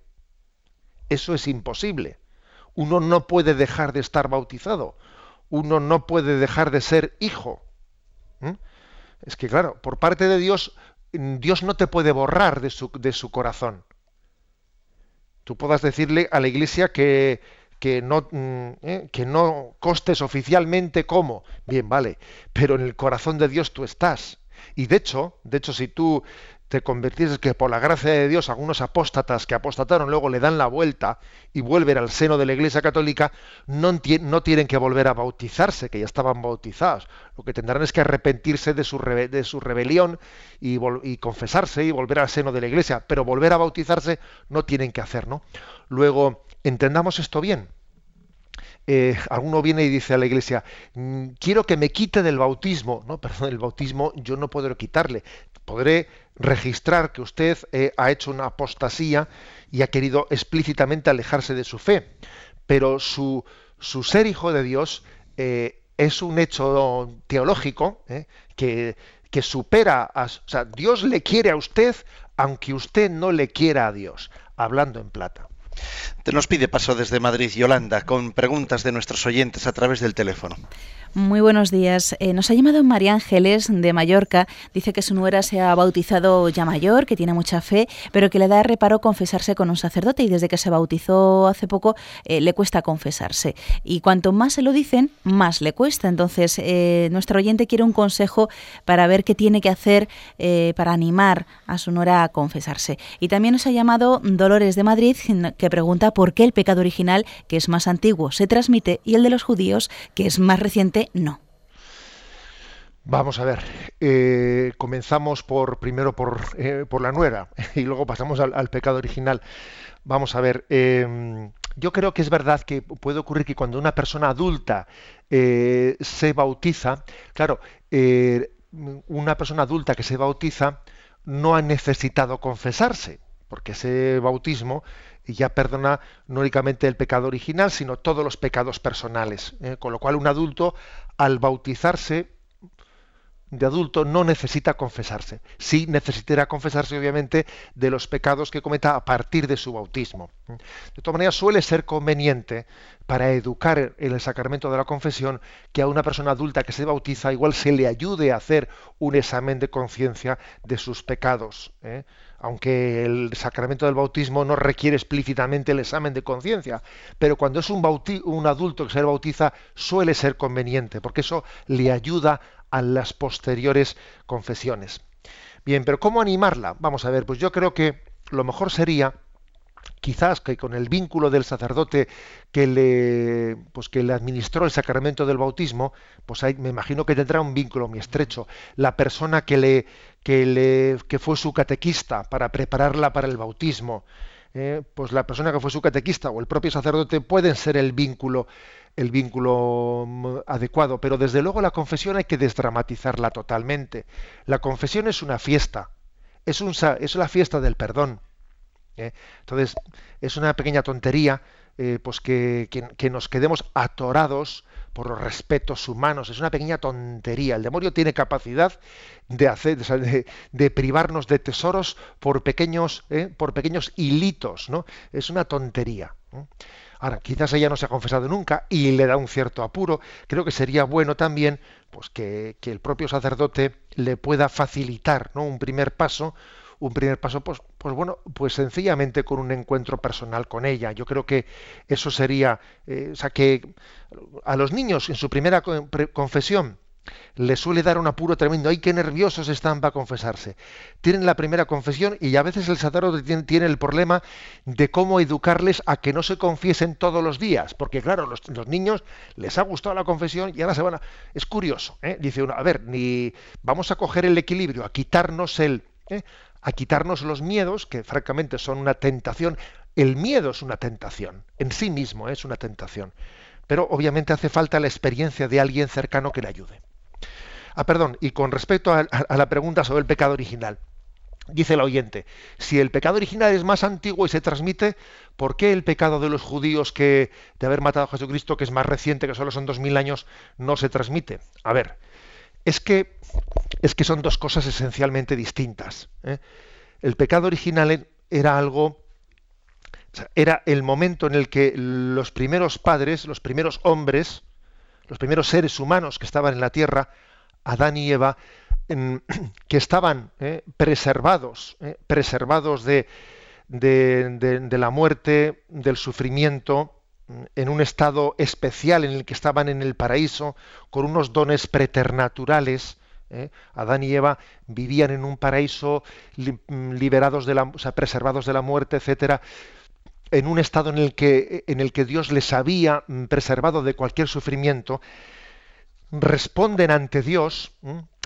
[SPEAKER 3] Eso es imposible. Uno no puede dejar de estar bautizado. Uno no puede dejar de ser hijo. ¿Mm? Es que, claro, por parte de Dios, mm, Dios no te puede borrar de su, de su corazón. Tú puedas decirle a la iglesia que, que no, mm, ¿eh? que no costes oficialmente como. Bien, vale, pero en el corazón de Dios tú estás. Y de hecho, de hecho, si tú te convirtieses que por la gracia de Dios algunos apóstatas que apostataron luego le dan la vuelta y vuelven al seno de la Iglesia Católica, no, no tienen que volver a bautizarse, que ya estaban bautizados. Lo que tendrán es que arrepentirse de su, de su rebelión y, y confesarse y volver al seno de la Iglesia, pero volver a bautizarse no tienen que hacer, ¿no? Luego, entendamos esto bien. Eh, alguno viene y dice a la iglesia, "Mm, quiero que me quite del bautismo. No, perdón, el bautismo yo no podré quitarle. Podré registrar que usted eh, ha hecho una apostasía y ha querido explícitamente alejarse de su fe. Pero su, su ser hijo de Dios eh, es un hecho teológico eh, que, que supera, a, o sea, Dios le quiere a usted aunque usted no le quiera a Dios, hablando en plata.
[SPEAKER 1] Te nos pide paso desde Madrid Yolanda con preguntas de nuestros oyentes a través del teléfono.
[SPEAKER 7] Muy buenos días. Eh, nos ha llamado María Ángeles de Mallorca. Dice que su nuera se ha bautizado ya mayor, que tiene mucha fe, pero que le da reparo confesarse con un sacerdote y desde que se bautizó hace poco eh, le cuesta confesarse. Y cuanto más se lo dicen, más le cuesta. Entonces, eh, nuestro oyente quiere un consejo para ver qué tiene que hacer para animar a su nuera a confesarse. Y también nos ha llamado Dolores de Madrid, que pregunta por qué el pecado original, que es más antiguo, se transmite y el de los judíos, que es más reciente, no.
[SPEAKER 3] Vamos a ver, eh, comenzamos por primero por, eh, la nuera [laughs] y luego pasamos al, pecado original. Vamos a ver, eh, yo creo que es verdad que puede ocurrir que cuando una persona adulta eh, se bautiza, claro, una persona adulta que se bautiza no ha necesitado confesarse, porque ese bautismo ya perdona no únicamente el pecado original, sino todos los pecados personales. ¿eh? Con lo cual un adulto, al bautizarse, de adulto no necesita confesarse. Sí necesitará confesarse, obviamente, de los pecados que cometa a partir de su bautismo. De todas maneras, suele ser conveniente para educar en el sacramento de la confesión que a una persona adulta que se bautiza igual se le ayude a hacer un examen de conciencia de sus pecados. ¿eh? Aunque el sacramento del bautismo no requiere explícitamente el examen de conciencia, pero cuando es un, un adulto que se bautiza suele ser conveniente, porque eso le ayuda a las posteriores confesiones. Bien, pero ¿cómo animarla? Vamos a ver, pues yo creo que lo mejor sería quizás que con el vínculo del sacerdote que le pues que le administró el sacramento del bautismo, pues ahí me imagino que tendrá un vínculo muy estrecho. La persona que le que le que fue su catequista para prepararla para el bautismo, eh, pues la persona que fue su catequista o el propio sacerdote pueden ser el vínculo el vínculo mm, adecuado, pero desde luego la confesión hay que desdramatizarla totalmente. La confesión es una fiesta, es, un, es la fiesta del perdón. ¿eh? Entonces, es una pequeña tontería eh, pues que, nos quedemos atorados por los respetos humanos. Es una pequeña tontería. El demonio tiene capacidad de hacer, de, de privarnos de tesoros por pequeños, ¿eh? por pequeños hilitos, ¿no? Es una tontería. Ahora, quizás ella no se ha confesado nunca y le da un cierto apuro. Creo que sería bueno también pues, que, el propio sacerdote le pueda facilitar ¿no? un primer paso, un primer paso, pues, pues bueno, pues sencillamente con un encuentro personal con ella. Yo creo que eso sería, eh, o sea, que a los niños en su primera confesión les suele dar un apuro tremendo. ¡Ay, qué nerviosos están para confesarse! Tienen la primera confesión y a veces el sacerdote tiene, tiene el problema de cómo educarles a que no se confiesen todos los días. Porque claro, los, los niños les ha gustado la confesión y ahora se van a... Es curioso, ¿eh? Dice uno, a ver, ni vamos a coger el equilibrio, a quitarnos el... ¿eh? a quitarnos los miedos, que francamente son una tentación. El miedo es una tentación, en sí mismo es una tentación. Pero obviamente hace falta la experiencia de alguien cercano que le ayude. Ah, perdón, y con respecto a, la pregunta sobre el pecado original. Dice el oyente, si el pecado original es más antiguo y se transmite, ¿por qué el pecado de los judíos que de haber matado a Jesucristo, que es más reciente, que solo son dos mil años, no se transmite? A ver, es que es que son dos cosas esencialmente distintas. ¿eh? El pecado original era algo, era el momento en el que los primeros padres, los primeros hombres, los primeros seres humanos que estaban en la tierra, Adán y Eva, [clears throat] que estaban eh, preservados, eh, preservados de, de- la muerte, del sufrimiento, en un estado especial en el que estaban en el paraíso, con unos dones preternaturales. eh. Adán y Eva vivían en un paraíso li- liberados de la, o sea, preservados de la muerte, etcétera, en un estado en el que, en el que Dios les había mm, preservado de cualquier sufrimiento, responden ante Dios,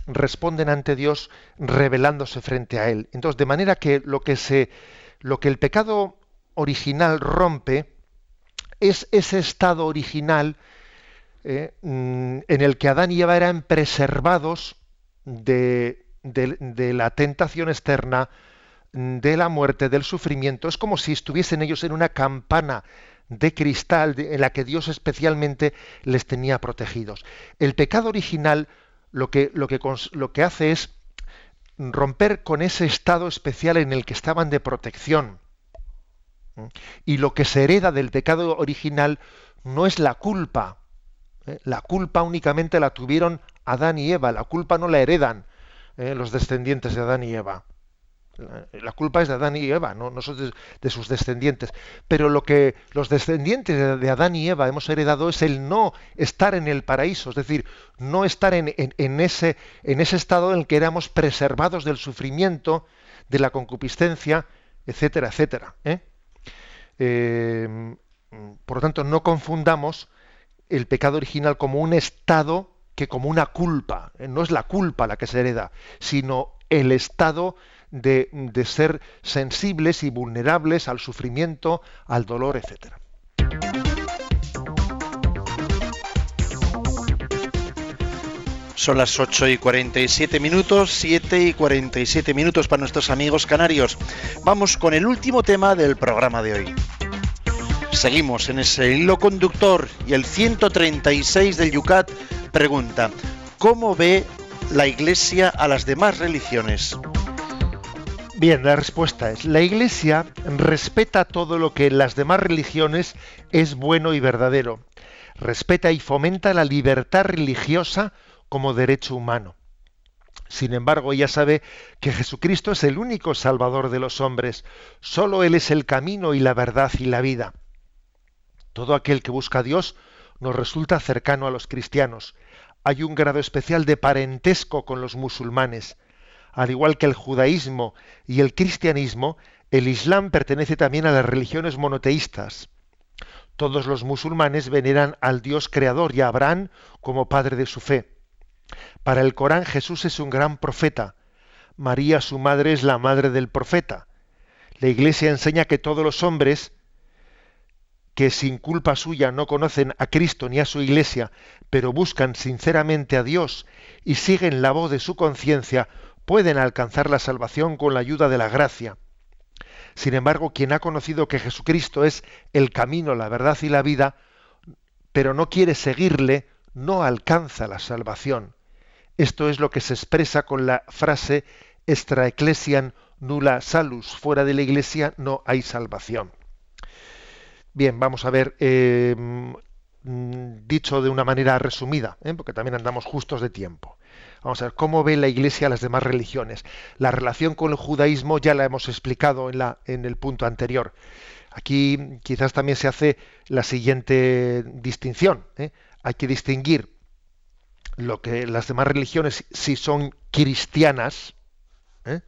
[SPEAKER 3] responden ante Dios revelándose frente a él. Entonces, de manera que lo que se lo que el pecado original rompe es ese estado original eh, mm, en el que Adán y Eva eran preservados de, de- de la tentación externa, de la muerte, del sufrimiento. Es como si estuviesen ellos en una campana de cristal en la que Dios especialmente les tenía protegidos. El pecado original lo que, lo que, lo que hace es romper con ese estado especial en el que estaban de protección. Y lo que se hereda del pecado original no es la culpa. ¿eh? La culpa únicamente la tuvieron Adán y Eva. La culpa no la heredan ¿eh? los descendientes de Adán y Eva. La, culpa es de Adán y Eva, no, no son de, sus descendientes. Pero lo que los descendientes de, Adán y Eva hemos heredado es el no estar en el paraíso, es decir, no estar en, en- en ese, en ese estado en el que éramos preservados del sufrimiento, de la concupiscencia, etcétera, etcétera. ¿eh? Eh, por lo tanto, no confundamos el pecado original como un estado que como una culpa. No es la culpa la que se hereda, sino el estado de, ser sensibles y vulnerables al sufrimiento, al dolor, etcétera.
[SPEAKER 1] Son las 8 y 47 minutos, 7 y 47 minutos para nuestros amigos canarios. Vamos con el último tema del programa de hoy. Seguimos en ese hilo conductor y el 136 del Yucat pregunta, ¿cómo ve la Iglesia a las demás religiones?
[SPEAKER 3] Bien, la respuesta es, la Iglesia respeta todo lo que en las demás religiones es bueno y verdadero. Respeta y fomenta la libertad religiosa como derecho humano. Sin embargo, ella sabe que Jesucristo es el único Salvador de los hombres. Solo Él es el camino y la verdad y la vida. Todo aquel que busca a Dios nos resulta cercano a los cristianos. Hay un grado especial de parentesco con los musulmanes. Al igual que el judaísmo y el cristianismo, el islam pertenece también a las religiones monoteístas. Todos los musulmanes veneran al Dios creador y a Abraham como padre de su fe. Para el Corán Jesús es un gran profeta. María, su madre, es la madre del profeta. La Iglesia enseña que todos los hombres que sin culpa suya no conocen a Cristo ni a su Iglesia, pero buscan sinceramente a Dios y siguen la voz de su conciencia, pueden alcanzar la salvación con la ayuda de la gracia. Sin embargo, quien ha conocido que Jesucristo es el camino, la verdad y la vida, pero no quiere seguirle, no alcanza la salvación. Esto es lo que se expresa con la frase extra ecclesiam nulla salus, fuera de la iglesia no hay salvación. Bien, vamos a ver, eh, mm, dicho de una manera resumida, ¿eh? porque también andamos justos de tiempo. Vamos a ver cómo ve la Iglesia las demás religiones. La relación con el judaísmo ya la hemos explicado en, la, en el punto anterior. Aquí quizás también se hace la siguiente distinción. ¿eh? Hay que distinguir lo que las demás religiones si son cristianas. ¿eh?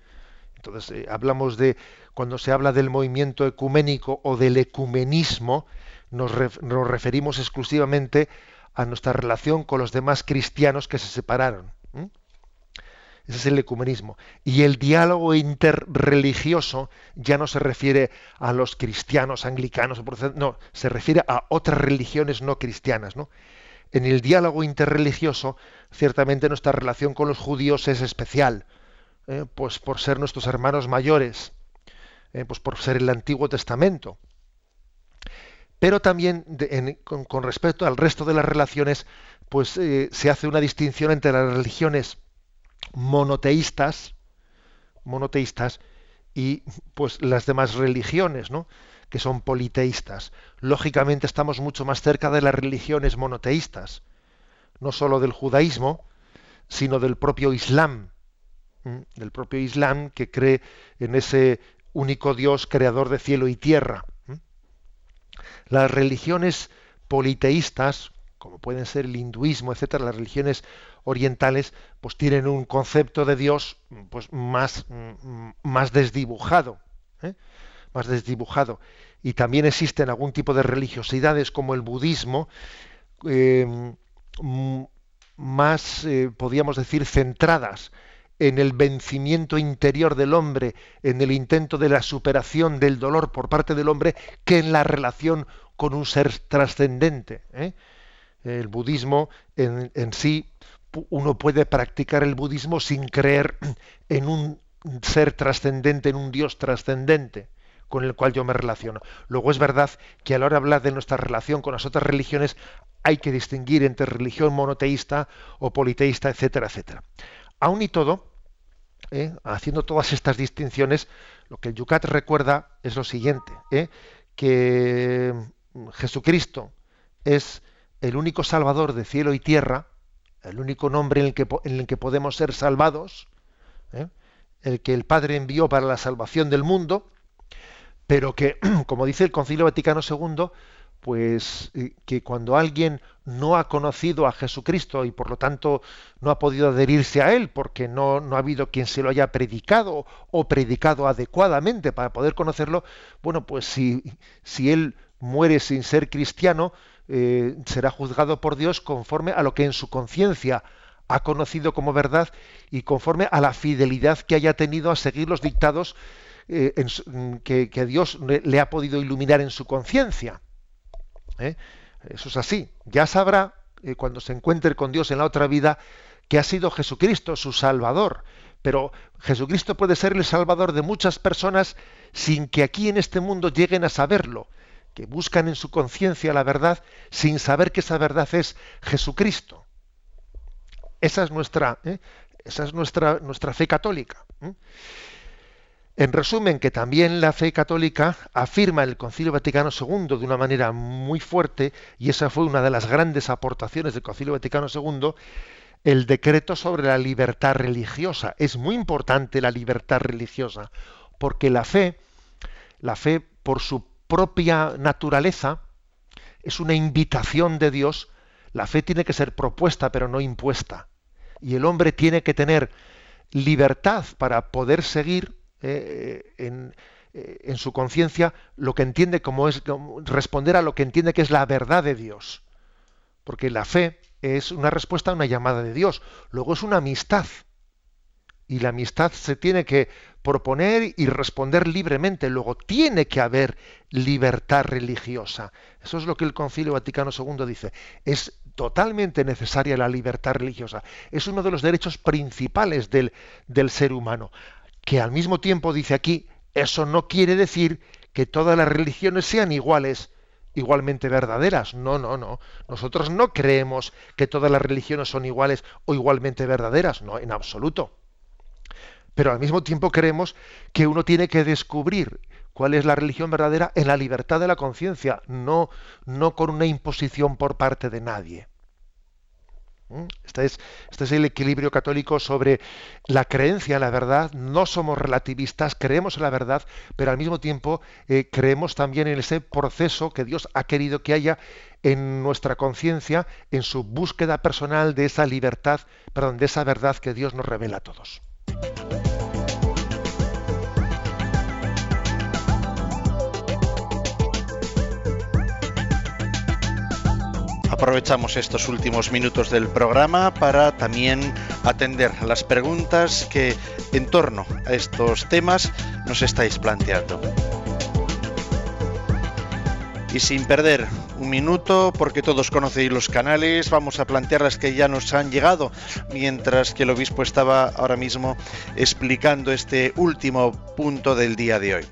[SPEAKER 3] Entonces eh, hablamos de cuando se habla del movimiento ecuménico o del ecumenismo, nos, nos referimos exclusivamente a nuestra relación con los demás cristianos que se separaron. ¿M? Ese es el ecumenismo. Y el diálogo interreligioso ya no se refiere a los cristianos anglicanos, no, se refiere a otras religiones no cristianas. ¿no? En el diálogo interreligioso, ciertamente nuestra relación con los judíos es especial. eh, pues por ser nuestros hermanos mayores, eh, pues por ser el Antiguo Testamento. Pero también con respecto al resto de las relaciones, pues eh, se hace una distinción entre las religiones monoteístas, monoteístas y pues las demás religiones, ¿no? que son politeístas. Lógicamente estamos mucho más cerca de las religiones monoteístas, no sólo del judaísmo, sino del propio Islam, del propio Islam que cree en ese único Dios creador de cielo y tierra. Las religiones politeístas, como pueden ser el hinduismo, etcétera, las religiones orientales, pues tienen un concepto de Dios pues más, mm, más desdibujado, ¿eh? más desdibujado. Y también existen algún tipo de religiosidades como el budismo, eh, mm, más, eh, podríamos decir, centradas en el vencimiento interior del hombre, en el intento de la superación del dolor por parte del hombre, que en la relación con un ser trascendente. ¿eh? El budismo en, sí, uno puede practicar el budismo sin creer en un ser trascendente, en un Dios trascendente con el cual yo me relaciono. Luego es verdad que a la hora de hablar de nuestra relación con las otras religiones hay que distinguir entre religión monoteísta o politeísta, etcétera, etcétera. Aún y todo, ¿eh? haciendo todas estas distinciones, lo que el Yucat recuerda es lo siguiente, ¿eh? que Jesucristo es el único salvador de cielo y tierra, el único nombre en el que, en el que podemos ser salvados, ¿eh? el que el Padre envió para la salvación del mundo, pero que, [clears throat] como dice el Concilio Vaticano II, pues eh, que cuando alguien no ha conocido a Jesucristo y por lo tanto no ha podido adherirse a él porque no, no ha habido quien se lo haya predicado o predicado adecuadamente para poder conocerlo, bueno, pues si, si él muere sin ser cristiano, eh, será juzgado por Dios conforme a lo que en su conciencia ha conocido como verdad y conforme a la fidelidad que haya tenido a seguir los dictados eh, mm, que, Dios le, le ha podido iluminar en su conciencia. ¿eh? Eso es así. Ya sabrá, eh, cuando se encuentre con Dios en la otra vida, que ha sido Jesucristo su Salvador. Pero Jesucristo puede ser el Salvador de muchas personas sin que aquí en este mundo lleguen a saberlo, que buscan en su conciencia la verdad sin saber que esa verdad es Jesucristo. Esa es nuestra, ¿eh? esa es nuestra, nuestra fe católica. ¿eh? En resumen, que también la fe católica afirma el Concilio Vaticano II de una manera muy fuerte, y esa fue una de las grandes aportaciones del Concilio Vaticano II, el decreto sobre la libertad religiosa. Es muy importante la libertad religiosa, porque la fe, la fe por su propia naturaleza, es una invitación de Dios. La fe tiene que ser propuesta, pero no impuesta. Y el hombre tiene que tener libertad para poder seguir eh, en, eh, en su conciencia lo que entiende como es responder a lo que entiende que es la verdad de Dios. Porque la fe es una respuesta a una llamada de Dios. Luego es una amistad. Y la amistad se tiene que proponer y responder libremente. Luego tiene que haber libertad religiosa. Eso es lo que el Concilio Vaticano II dice. Es totalmente necesaria la libertad religiosa. Es uno de los derechos principales del, del ser humano. Que al mismo tiempo dice aquí, eso no quiere decir que todas las religiones sean iguales, igualmente verdaderas. No, no, no. Nosotros no creemos que todas las religiones son iguales o igualmente verdaderas. No, en absoluto. Pero al mismo tiempo creemos que uno tiene que descubrir cuál es la religión verdadera en la libertad de la conciencia, no, no con una imposición por parte de nadie. ¿Mm? Este es, este es el equilibrio católico sobre la creencia en la verdad. No somos relativistas, creemos en la verdad, pero al mismo tiempo eh, creemos también en ese proceso que Dios ha querido que haya en nuestra conciencia, en su búsqueda personal de esa libertad, perdón, de esa verdad que Dios nos revela a todos.
[SPEAKER 1] Aprovechamos estos últimos minutos del programa para también atender las preguntas que en torno a estos temas nos estáis planteando. Y sin perder un minuto, porque todos conocéis los canales, vamos a plantear las que ya nos han llegado, mientras que el obispo estaba ahora mismo explicando este último punto del día de hoy.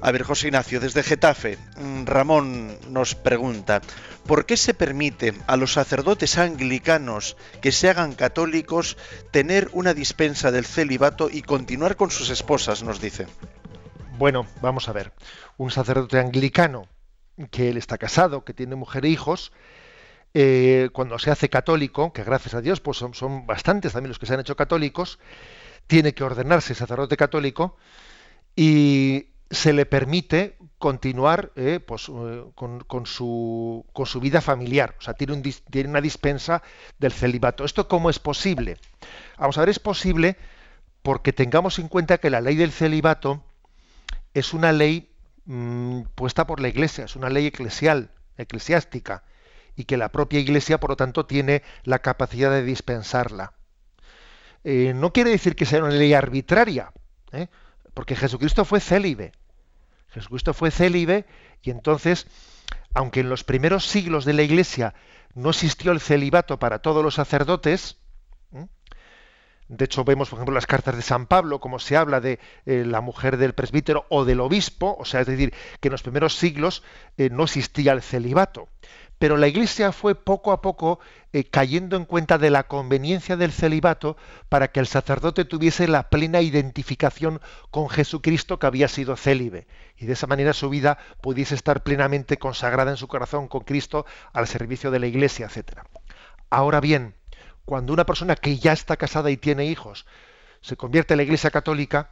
[SPEAKER 1] A ver, José Ignacio, desde Getafe, mm, Ramón nos pregunta, ¿por qué se permite a los sacerdotes anglicanos que se hagan católicos tener una dispensa del celibato y continuar con sus esposas? Nos dice.
[SPEAKER 3] Bueno, vamos a ver. Un sacerdote anglicano que él está casado, que tiene mujer e hijos, eh, cuando se hace católico, que gracias a Dios pues son, son bastantes también los que se han hecho católicos, tiene que ordenarse sacerdote católico y se le permite continuar eh, pues, eh, con, su, con su vida familiar. O sea, tiene, una dispensa del celibato. ¿Esto cómo es posible? Vamos a ver, es posible porque tengamos en cuenta que la ley del celibato es una ley mm, puesta por la Iglesia, es una ley eclesial, eclesiástica, y que la propia Iglesia, por lo tanto, tiene la capacidad de dispensarla. Eh, no quiere decir que sea una ley arbitraria, porque Jesucristo fue célibe. Jesucristo fue célibe y entonces, aunque en los primeros siglos de la Iglesia no existió el celibato para todos los sacerdotes, de hecho vemos, por ejemplo, las cartas de San Pablo, como se habla de eh, la mujer del presbítero o del obispo, o sea, es decir, que en los primeros siglos eh, no existía el celibato. Pero la Iglesia fue poco a poco eh, cayendo en cuenta de la conveniencia del celibato para que el sacerdote tuviese la plena identificación con Jesucristo que había sido célibe y de esa manera su vida pudiese estar plenamente consagrada en su corazón con Cristo al servicio de la Iglesia, etc. Ahora bien, cuando una persona que ya está casada y tiene hijos se convierte en la Iglesia Católica,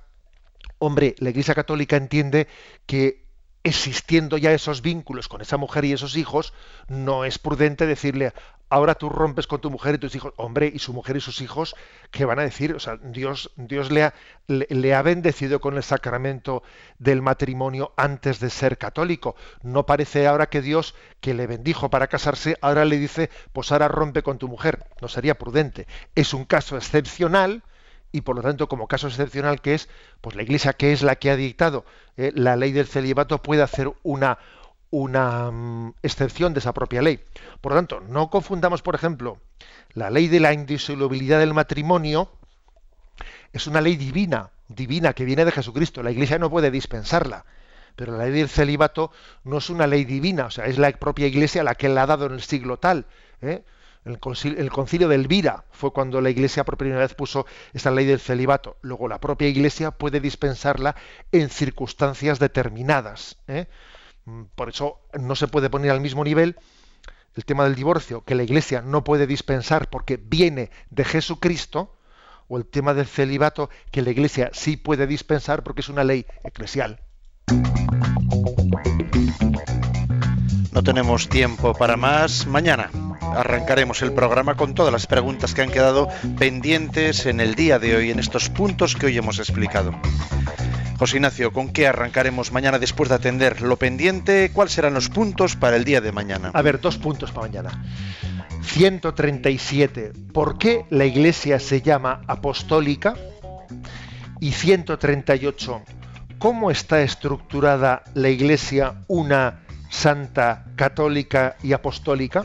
[SPEAKER 3] hombre, la Iglesia Católica entiende que existiendo ya esos vínculos con esa mujer y esos hijos, no es prudente decirle, ahora tú rompes con tu mujer y tus hijos, hombre, y su mujer y sus hijos, ¿qué van a decir? O sea, Dios, Dios le, ha, le, le ha bendecido con el sacramento del matrimonio antes de ser católico. No parece ahora que Dios, que le bendijo para casarse, ahora le dice, pues ahora rompe con tu mujer. No sería prudente. Es un caso excepcional, y por lo tanto, como caso excepcional que es, pues la Iglesia, que es la que ha dictado eh, la ley del celibato, puede hacer una, una um, excepción de esa propia ley. Por lo tanto, no confundamos, por ejemplo, la ley de la indisolubilidad del matrimonio es una ley divina, divina que viene de Jesucristo. La Iglesia no puede dispensarla. Pero la ley del celibato no es una ley divina, o sea, es la propia Iglesia la que la ha dado en el siglo tal. ¿eh? El concilio, el de Elvira fue cuando la Iglesia por primera vez puso esta ley del celibato. Luego la propia Iglesia puede dispensarla en circunstancias determinadas. ¿eh? Por eso no se puede poner al mismo nivel el tema del divorcio, que la Iglesia no puede dispensar porque viene de Jesucristo, o el tema del celibato, que la Iglesia sí puede dispensar porque es una ley eclesial.
[SPEAKER 1] No tenemos tiempo para más. Mañana arrancaremos el programa con todas las preguntas que han quedado pendientes en el día de hoy, en estos puntos que hoy hemos explicado. José Ignacio, ¿con qué arrancaremos mañana después de atender lo pendiente? ¿Cuáles serán los puntos para el día de mañana?
[SPEAKER 3] A ver, dos puntos para mañana. 137. ¿Por qué la Iglesia se llama apostólica? Y 138. ¿Cómo está estructurada la Iglesia una santa, católica y apostólica?